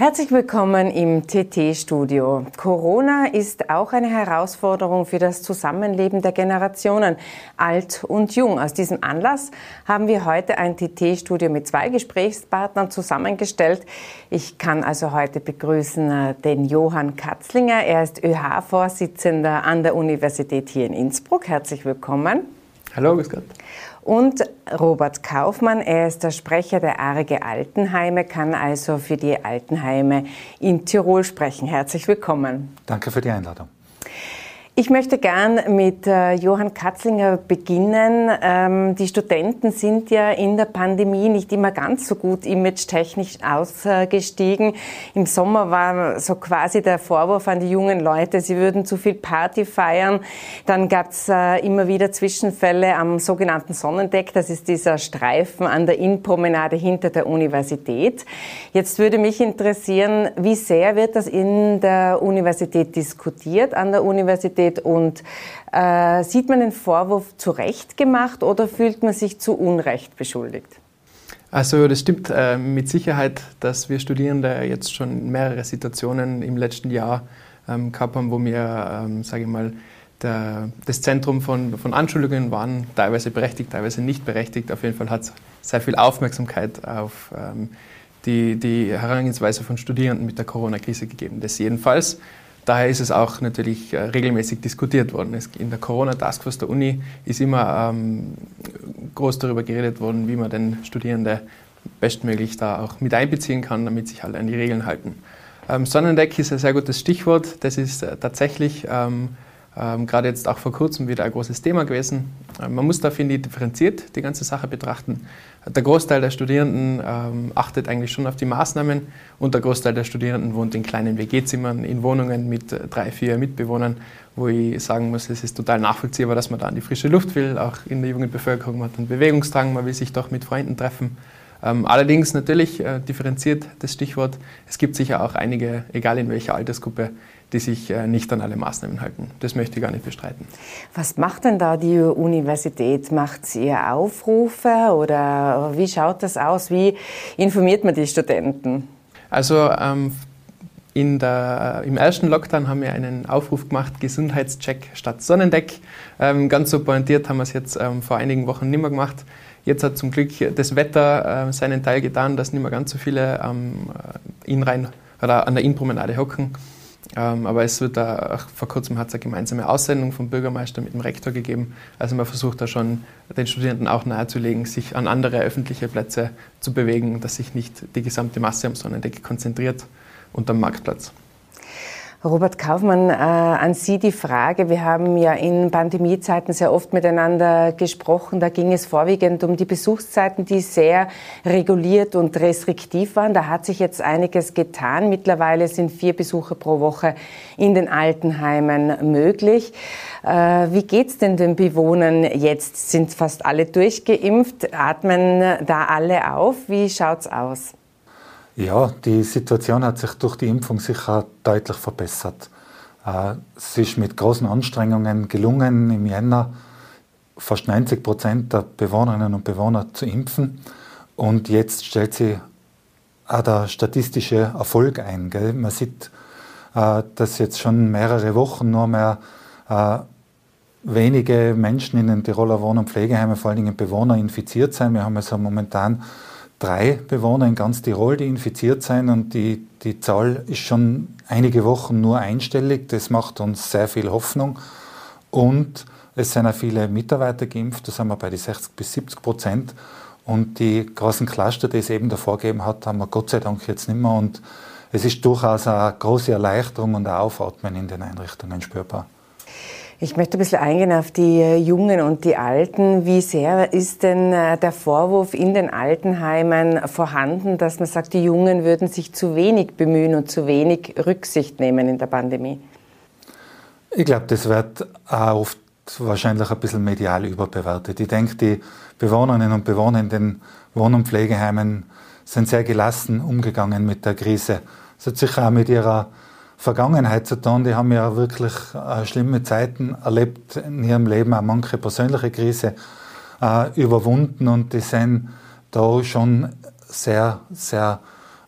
Herzlich willkommen im TT-Studio. Corona ist auch eine Herausforderung für das Zusammenleben der Generationen, alt und jung. Aus diesem Anlass haben wir heute ein TT-Studio mit zwei Gesprächspartnern zusammengestellt. Ich kann also heute begrüßen äh, den Johann Katzlinger. Er ist ÖH-Vorsitzender an der Universität hier in Innsbruck. Herzlich willkommen. Hallo, grüß Gott und Robert Kaufmann. Er ist der Sprecher der Arge Altenheime, kann also für die Altenheime in Tirol sprechen. Herzlich willkommen. Danke für die Einladung. Ich möchte gern mit äh, Johann Katzlinger beginnen. Ähm, die Studenten sind ja in der Pandemie nicht immer ganz so gut image-technisch ausgestiegen. Im Sommer war so quasi der Vorwurf an die jungen Leute, sie würden zu viel Party feiern. Dann gab es äh, immer wieder Zwischenfälle am sogenannten Sonnendeck. Das ist dieser Streifen an der Innenpromenade hinter der Universität. Jetzt würde mich interessieren, wie sehr wird das in der Universität diskutiert, an der Universität? Steht. Und äh, sieht man den Vorwurf zu Recht gemacht oder fühlt man sich zu Unrecht beschuldigt? Also das stimmt äh, mit Sicherheit, dass wir Studierende jetzt schon mehrere Situationen im letzten Jahr ähm, gehabt haben, wo wir, ähm, sage ich mal, der, das Zentrum von, von Anschuldigungen waren, teilweise berechtigt, teilweise nicht berechtigt. Auf jeden Fall hat es sehr viel Aufmerksamkeit auf ähm, die, die Herangehensweise von Studierenden mit der Corona-Krise gegeben. Das jedenfalls Daher ist es auch natürlich äh, regelmäßig diskutiert worden. in der Corona-Taskforce der Uni ist immer ähm, groß darüber geredet worden, wie man den Studierenden bestmöglich da auch mit einbeziehen kann, damit sich alle an die Regeln halten. Ähm, Sonnendeck ist ein sehr gutes Stichwort. Das ist äh, tatsächlich ähm, ähm, gerade jetzt auch vor kurzem wieder ein großes Thema gewesen. Ähm, man muss da, finde ich, differenziert die ganze Sache betrachten. Der Großteil der Studierenden ähm, achtet eigentlich schon auf die Maßnahmen und der Großteil der Studierenden wohnt in kleinen WG-Zimmern, in Wohnungen mit äh, drei, vier Mitbewohnern, wo ich sagen muss, es ist total nachvollziehbar, dass man da an die frische Luft will. Auch in der jungen Bevölkerung man hat einen Bewegungsdrang, man will sich doch mit Freunden treffen. Ähm, allerdings natürlich äh, differenziert das Stichwort. Es gibt sicher auch einige, egal in welcher Altersgruppe, die sich äh, nicht an alle Maßnahmen halten. Das möchte ich gar nicht bestreiten. Was macht denn da die Universität? Macht sie Aufrufe oder wie schaut das aus? Wie informiert man die Studenten? Also ähm, in der, Im ersten Lockdown haben wir einen Aufruf gemacht, Gesundheitscheck statt Sonnendeck. Ähm, ganz so pointiert haben wir es jetzt ähm, vor einigen Wochen nicht mehr gemacht. Jetzt hat zum Glück das Wetter äh, seinen Teil getan, dass nicht mehr ganz so viele ähm, Innenrhein oder an der Innenpromenade hocken. Ähm, aber es wird da, vor kurzem hat es eine gemeinsame Aussendung vom Bürgermeister mit dem Rektor gegeben. Also man versucht da schon den Studierenden auch nahezulegen, sich an andere öffentliche Plätze zu bewegen, dass sich nicht die gesamte Masse am Sonnendeck konzentriert und am Marktplatz. Robert Kaufmann, äh, an Sie die Frage. Wir haben ja in Pandemiezeiten sehr oft miteinander gesprochen. Da ging es vorwiegend um die Besuchszeiten, die sehr reguliert und restriktiv waren. Da hat sich jetzt einiges getan. Mittlerweile sind vier Besuche pro Woche in den Altenheimen möglich. Äh, wie geht's denn den Bewohnern jetzt? Sind fast alle durchgeimpft? Atmen da alle auf? Wie schaut's aus? Ja, die Situation hat sich durch die Impfung sicher deutlich verbessert. Äh, es ist mit großen Anstrengungen gelungen, im Jänner fast 90 Prozent der Bewohnerinnen und Bewohner zu impfen. Und jetzt stellt sich auch der statistische Erfolg ein. Gell? Man sieht, äh, dass jetzt schon mehrere Wochen nur mehr äh, wenige Menschen in den Tiroler Wohn- und Pflegeheimen, vor allen Dingen Bewohner, infiziert sind. Wir haben also momentan drei Bewohner in ganz Tirol, die infiziert sind und die, die Zahl ist schon einige Wochen nur einstellig. Das macht uns sehr viel Hoffnung. Und es sind auch viele Mitarbeiter geimpft, da sind wir bei den 60 bis 70 Prozent. Und die großen Cluster, die es eben davor gegeben hat, haben wir Gott sei Dank jetzt nicht mehr. Und es ist durchaus eine große Erleichterung und ein Aufatmen in den Einrichtungen spürbar. Ich möchte ein bisschen eingehen auf die Jungen und die Alten. Wie sehr ist denn äh, der Vorwurf in den Altenheimen vorhanden, dass man sagt, die Jungen würden sich zu wenig bemühen und zu wenig Rücksicht nehmen in der Pandemie? Ich glaube, das wird auch oft wahrscheinlich ein bisschen medial überbewertet. Ich denke, die Bewohnerinnen und Bewohner in den Wohn- und Pflegeheimen sind sehr gelassen umgegangen mit der Krise. Das hat sicher auch mit ihrer Vergangenheit zu tun. Die haben ja wirklich äh, schlimme Zeiten erlebt in ihrem Leben, auch manche persönliche Krise äh, überwunden und die sind da schon sehr, sehr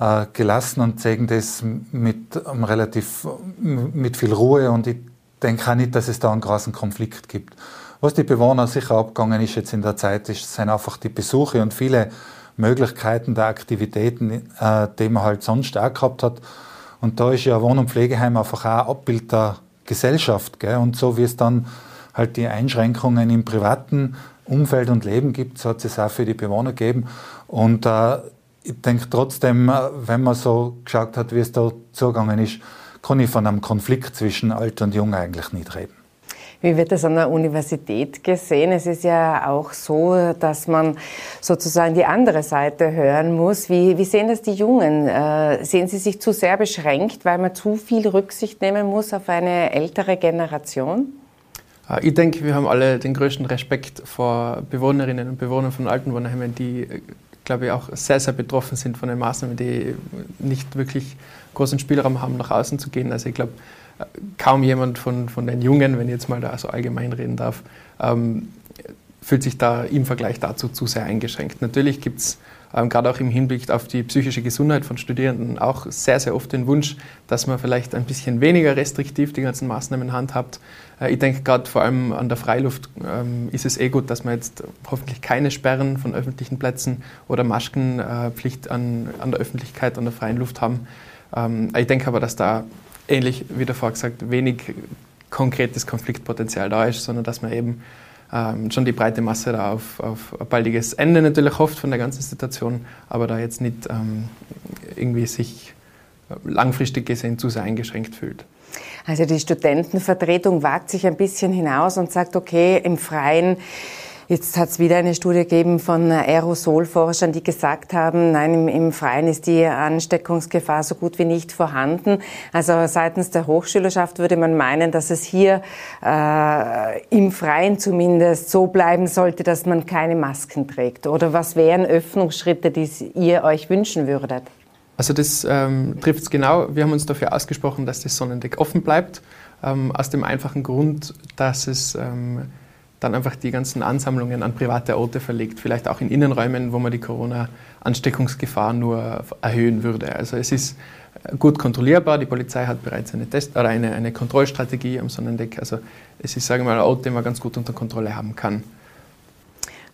äh, gelassen und zeigen das mit ähm, relativ mit viel Ruhe und ich denke auch nicht, dass es da einen großen Konflikt gibt. Was die Bewohner sicher abgegangen ist jetzt in der Zeit, ist, sind einfach die Besuche und viele Möglichkeiten der Aktivitäten, äh, die man halt sonst auch gehabt hat. Und da ist ja Wohn- und Pflegeheim einfach auch ein Abbild der Gesellschaft. Gell? Und so wie es dann halt die Einschränkungen im privaten Umfeld und Leben gibt, so hat es auch für die Bewohner gegeben. Und äh, ich denke trotzdem, äh, wenn man so geschaut hat, wie es da zugegangen ist, kann ich von einem Konflikt zwischen Alt und Jung eigentlich nicht reden. Wie wird das an der Universität gesehen? Es ist ja auch so, dass man sozusagen die andere Seite hören muss. Wie, wie sehen das die Jungen? Äh, sehen sie sich zu sehr beschränkt, weil man zu viel Rücksicht nehmen muss auf eine ältere Generation? Äh, ich denke, wir haben alle den größten Respekt vor Bewohnerinnen und Bewohnern von Altenwohnheimen, die, äh, glaube ich, auch sehr, sehr betroffen sind von den Maßnahmen, die nicht wirklich großen Spielraum haben, nach außen zu gehen. Also ich glaube, kaum jemand von, von den Jungen, wenn ich jetzt mal da so allgemein reden darf, ähm, fühlt sich da im Vergleich dazu zu sehr eingeschränkt. Natürlich gibt es ähm, gerade auch im Hinblick auf die psychische Gesundheit von Studierenden auch sehr, sehr oft den Wunsch, dass man vielleicht ein bisschen weniger restriktiv die ganzen Maßnahmen handhabt. Äh, ich denke gerade vor allem an der Freiluft ähm, ist es eh gut, dass man jetzt hoffentlich keine Sperren von öffentlichen Plätzen oder Maskenpflicht äh, an, an der Öffentlichkeit, an der freien Luft haben. Ähm, ich denke aber, dass da ähnlich wie davor gesagt, wenig konkretes Konfliktpotenzial da ist, sondern dass man eben ähm, schon die breite Masse da auf, auf ein baldiges Ende natürlich hofft von der ganzen Situation, aber da jetzt nicht ähm, irgendwie sich langfristig gesehen zu sehr eingeschränkt fühlt. Also die Studentenvertretung wagt sich ein bisschen hinaus und sagt, okay, im Freien Jetzt hat es wieder eine Studie gegeben von Aerosolforschern, die gesagt haben, nein, im, im, Freien ist die Ansteckungsgefahr so gut wie nicht vorhanden. Also seitens der Hochschülerschaft würde man meinen, dass es hier äh, im Freien zumindest so bleiben sollte, dass man keine Masken trägt. Oder was wären Öffnungsschritte, die ihr euch wünschen würdet? Also das ähm, trifft es genau. Wir haben uns dafür ausgesprochen, dass das Sonnendeck offen bleibt. Ähm, aus dem einfachen Grund, dass es ähm, dann einfach die ganzen Ansammlungen an private Orte verlegt, vielleicht auch in Innenräumen, wo man die Corona-Ansteckungsgefahr nur erhöhen würde. Also es ist gut kontrollierbar, die Polizei hat bereits eine, Test oder eine, eine Kontrollstrategie am Sonnendeck. Also es ist, sagen wir mal, ein Ort, den man ganz gut unter Kontrolle haben kann.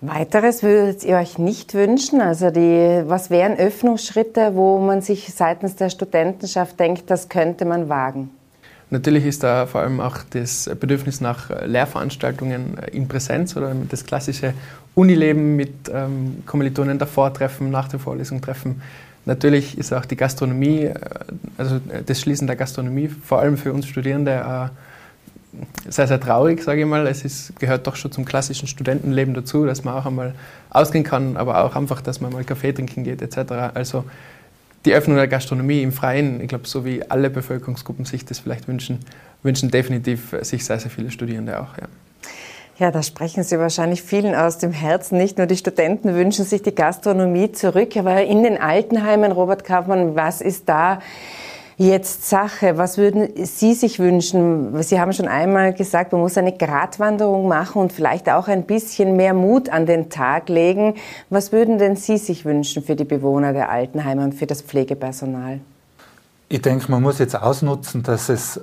Weiteres würdet ihr euch nicht wünschen? Also die, was wären Öffnungsschritte, wo man sich seitens der Studentenschaft denkt, das könnte man wagen? Natürlich ist da vor allem auch das Bedürfnis nach Lehrveranstaltungen in Präsenz oder das klassische Unileben mit ähm, Kommilitonen davor treffen, nach der Vorlesung treffen. Natürlich ist auch die Gastronomie, äh, also das Schließen der Gastronomie, vor allem für uns Studierende, äh, sehr, sehr traurig, sage ich mal. Es ist, gehört doch schon zum klassischen Studentenleben dazu, dass man auch einmal ausgehen kann, aber auch einfach, dass man mal Kaffee trinken geht etc. Also die Öffnung der Gastronomie im Freien, ich glaube, so wie alle Bevölkerungsgruppen sich das vielleicht wünschen, wünschen definitiv sich sehr, sehr viele Studierende auch. Ja. Ja, da sprechen Sie wahrscheinlich vielen aus dem Herzen. Nicht nur die Studenten wünschen sich die Gastronomie zurück, aber in den Altenheimen, Robert Kaufmann, was ist da jetzt Sache? Was würden Sie sich wünschen? Sie haben schon einmal gesagt, man muss eine Gratwanderung machen und vielleicht auch ein bisschen mehr Mut an den Tag legen. Was würden denn Sie sich wünschen für die Bewohner der Altenheime und für das Pflegepersonal? Ich denke, man muss jetzt ausnutzen, dass es,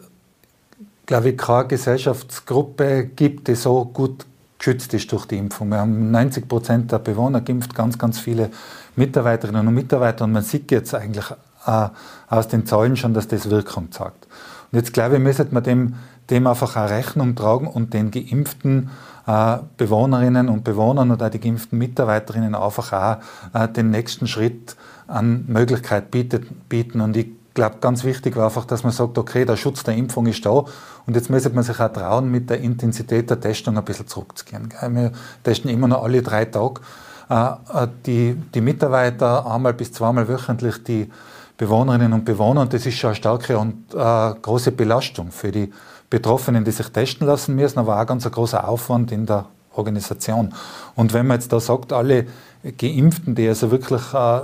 glaube ich, keine Gesellschaftsgruppe gibt, die so gut geschützt ist durch die Impfung. Wir haben 90 Prozent der Bewohner geimpft, ganz, ganz viele Mitarbeiterinnen und Mitarbeiter. Und man sieht jetzt eigentlich äh, aus den Zahlen schon, dass das Wirkung zeigt. Und jetzt glaube ich, müsste man dem, dem einfach eine Rechnung tragen und den geimpften äh, Bewohnerinnen und Bewohnern oder die geimpften Mitarbeiterinnen einfach auch äh, den nächsten Schritt an Möglichkeit bietet, bieten. Und ich glaube, ganz wichtig war einfach, dass man sagt, okay, der Schutz der Impfung ist da und jetzt müsste man sich auch trauen, mit der Intensität der Testung ein bisschen zurückzugehen. Wir testen immer noch alle drei Tage. Äh, die, die Mitarbeiter einmal bis zweimal wöchentlich die Bewohnerinnen und Bewohner. Und das ist schon eine starke und äh, große Belastung für die Betroffenen, die sich testen lassen müssen, aber auch ganz ein großer Aufwand in der Organisation. Und wenn man jetzt da sagt, alle Geimpften, die also wirklich äh,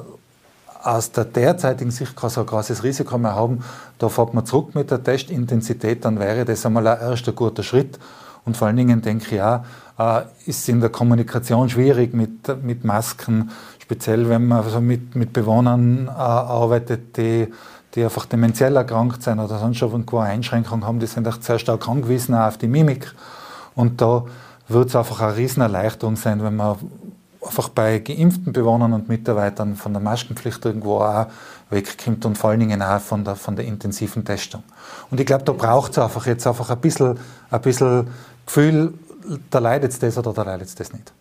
aus der derzeitigen Sicht kein so großes Risiko mehr haben, da fährt man zurück mit der Testintensität, dann wäre das einmal ein erster guter Schritt. Und vor allen Dingen denke ich auch, äh, ist in der Kommunikation schwierig mit, mit Masken, speziell wenn man also mit, mit Bewohnern äh, arbeitet, die, die einfach dementiell erkrankt sind oder sonst irgendwo Einschränkungen haben, die sind echt sehr stark angewiesen auf die Mimik. Und da wird es einfach eine riesen Erleichterung sein, wenn man einfach bei geimpften Bewohnern und Mitarbeitern von der Maskenpflicht irgendwo auch wegkommt und vor allen Dingen auch von der, von der intensiven Testung. Und ich glaube, da braucht es einfach jetzt einfach ein bisschen, ein bisschen Gefühl, da leidet das oder da leidet das nicht.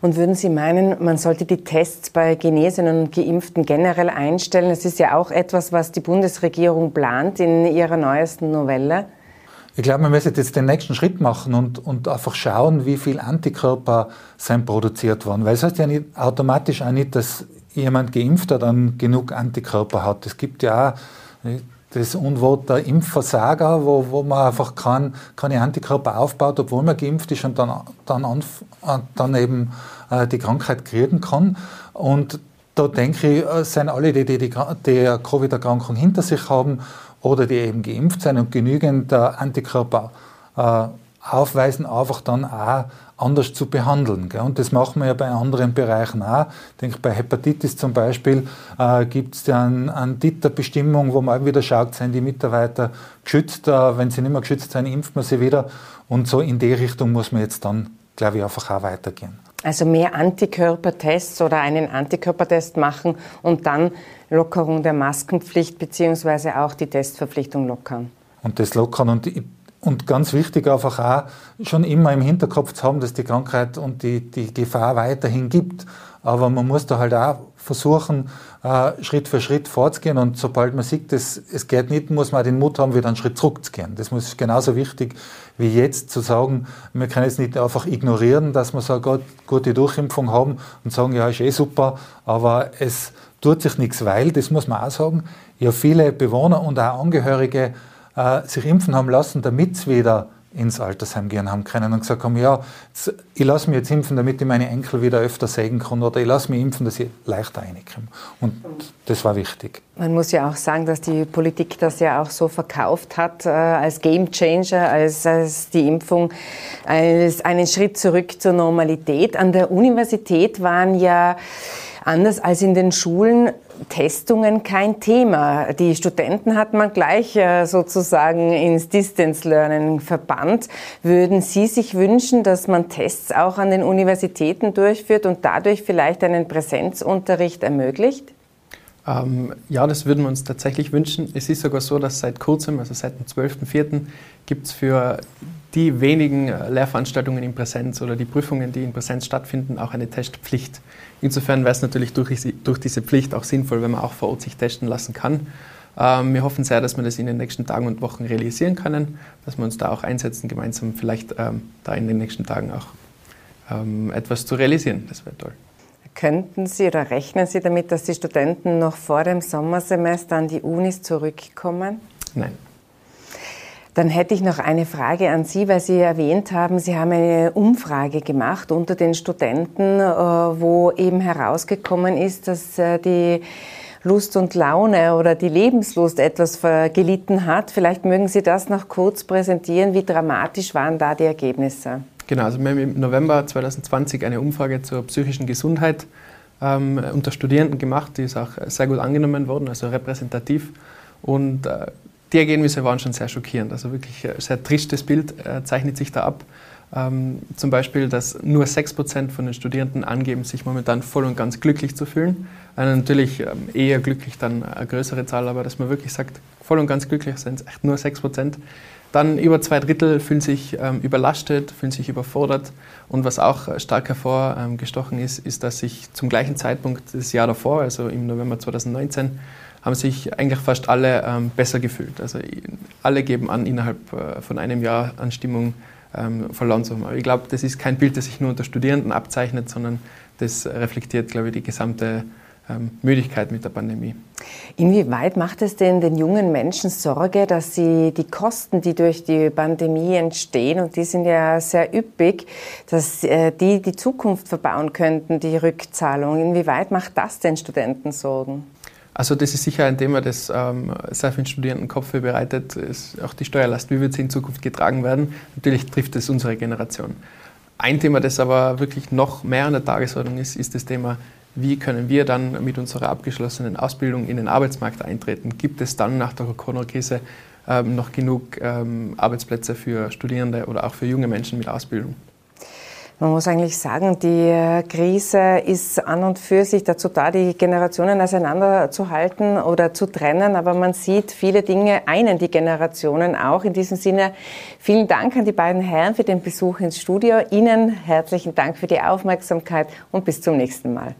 Und würden Sie meinen, man sollte die Tests bei Genesenen und Geimpften generell einstellen? Das ist ja auch etwas, was die Bundesregierung plant in ihrer neuesten Novelle. Ich glaube, wir müssen jetzt den nächsten Schritt machen und, und einfach schauen, wie viel Antikörper sind produziert worden. Weil es heißt ja nicht, automatisch auch nicht, dass jemand Geimpfter dann genug Antikörper hat. Es gibt ja auch das Unwort der Impfversager, wo, wo man einfach kein, keine Antikörper aufbaut, obwohl man geimpft ist und dann, dann, dann eben äh, die Krankheit kriegen kann. Und da denke ich, äh, sind alle, die die, die, die Covid-Erkrankung hinter sich haben oder die eben geimpft sind und genügend äh, Antikörper äh, aufweisen, einfach dann auch anders zu behandeln. Gell? Und das machen wir ja bei anderen Bereichen auch. Ich denke, bei Hepatitis zum Beispiel äh, gibt es ja eine, eine Titerbestimmung, wo man wieder schaut, sind die Mitarbeiter geschützt. Äh, wenn sie nicht mehr geschützt sind, impft man sie wieder. Und so in die Richtung muss man jetzt dann, glaube ich, einfach auch weitergehen. Also mehr Antikörpertests oder einen Antikörpertest machen und dann Lockerung der Maskenpflicht beziehungsweise auch die Testverpflichtung lockern. Und das lockern. Und ich und ganz wichtig einfach auch, schon immer im Hinterkopf zu haben, dass die Krankheit und die, die Gefahr weiterhin gibt. Aber man muss da halt auch versuchen, äh, Schritt für Schritt vorzugehen. Und sobald man sieht, dass es geht nicht, muss man auch den Mut haben, wieder einen Schritt zurückzugehen. Das muss genauso wichtig wie jetzt zu sagen, wir können jetzt nicht einfach ignorieren, dass wir so eine gute Durchimpfung haben und sagen, ja, ist eh super, aber es tut sich nichts, weil, das muss man auch sagen, ja viele Bewohner und auch Angehörige äh, sich impfen haben lassen, damit sie wieder ins Altersheim gehen haben können und gesagt haben, ja, ich lasse mich jetzt impfen, damit ich meine Enkel wieder öfter sägen kann oder ich lasse mich impfen, dass ich leichter reinkomme. Und das war wichtig. Man muss ja auch sagen, dass die Politik das ja auch so verkauft hat, äh, als Game Changer, als, als die Impfung, als einen Schritt zurück zur Normalität. An der Universität waren ja anders als in den Schulen Testungen kein Thema. Die Studenten hat man gleich äh, sozusagen ins Distance Learning verbannt. Würden Sie sich wünschen, dass man Tests auch an den Universitäten durchführt und dadurch vielleicht einen Präsenzunterricht ermöglicht? Ähm, ja, das würden wir uns tatsächlich wünschen. Es ist sogar so, dass seit kurzem, also seit dem 12.04., gibt es für die wenigen äh, Lehrveranstaltungen in Präsenz oder die Prüfungen, die in Präsenz stattfinden, auch eine Testpflicht. Insofern wäre es natürlich durch, durch, diese Pflicht auch sinnvoll, wenn man auch vor Ort sich testen lassen kann. Ähm, wir hoffen sehr, dass wir das in den nächsten Tagen und Wochen realisieren können, dass wir uns da auch einsetzen, gemeinsam vielleicht ähm, da in den nächsten Tagen auch ähm, etwas zu realisieren. Das wäre toll. Könnten Sie oder rechnen Sie damit, dass die Studenten noch vor dem Sommersemester an die Unis zurückkommen? Nein. Dann hätte ich noch eine Frage an Sie, weil Sie erwähnt haben, Sie haben eine Umfrage gemacht unter den Studenten, äh, wo eben herausgekommen ist, dass äh, die Lust und Laune oder die Lebenslust etwas gelitten hat. Vielleicht mögen Sie das noch kurz präsentieren. Wie dramatisch waren da die Ergebnisse? Genau, also wir haben im November 2020 eine Umfrage zur psychischen Gesundheit ähm, unter Studierenden gemacht. Die ist auch sehr gut angenommen worden, also repräsentativ. Und äh, die Ergebnisse waren schon sehr schockierend. Also wirklich ein sehr tristes Bild äh, zeichnet sich da ab. Ähm, zum Beispiel, dass nur 6% von den Studierenden angeben, sich momentan voll und ganz glücklich zu fühlen. Also natürlich ähm, eher glücklich dann eine größere Zahl, aber dass man wirklich sagt, voll und ganz glücklich sind es echt nur 6%. Dann über zwei Drittel fühlen sich ähm, überlastet, fühlen sich überfordert. Und was auch stark hervorgestochen ist, ist, dass sich zum gleichen Zeitpunkt des Jahr davor, also im November 2019, haben sich eigentlich fast alle ähm, besser gefühlt. Also alle geben an, innerhalb äh, von einem Jahr an Stimmung ähm, verloren zu haben. Aber ich glaube, das ist kein Bild, das sich nur unter Studierenden abzeichnet, sondern das reflektiert, glaube ich, die gesamte ähm, Müdigkeit mit der Pandemie. Inwieweit macht es denn den jungen Menschen Sorge, dass sie die Kosten, die durch die Pandemie entstehen, und die sind ja sehr üppig, dass äh, die die Zukunft verbauen könnten, die Rückzahlung? Inwieweit macht das den Studenten Sorgen? Also das ist sicher ein Thema, das ähm, sehr vielen Studierenden Kopfweh bereitet. Ist auch die Steuerlast, wie wird sie in Zukunft getragen werden? Natürlich trifft es unsere Generation. Ein Thema, das aber wirklich noch mehr an der Tagesordnung ist, ist das Thema wie können wir dann mit unserer abgeschlossenen Ausbildung in den Arbeitsmarkt eintreten? Gibt es dann nach der Corona-Krise ähm, noch genug ähm, Arbeitsplätze für Studierende oder auch für junge Menschen mit Ausbildung? Man muss eigentlich sagen, die äh, Krise ist an und für sich dazu da, die Generationen auseinanderzuhalten oder zu trennen. Aber man sieht, viele Dinge einen die Generationen auch. In diesem Sinne, vielen Dank an die beiden Herren für den Besuch ins Studio. Ihnen herzlichen Dank für die Aufmerksamkeit und bis zum nächsten Mal.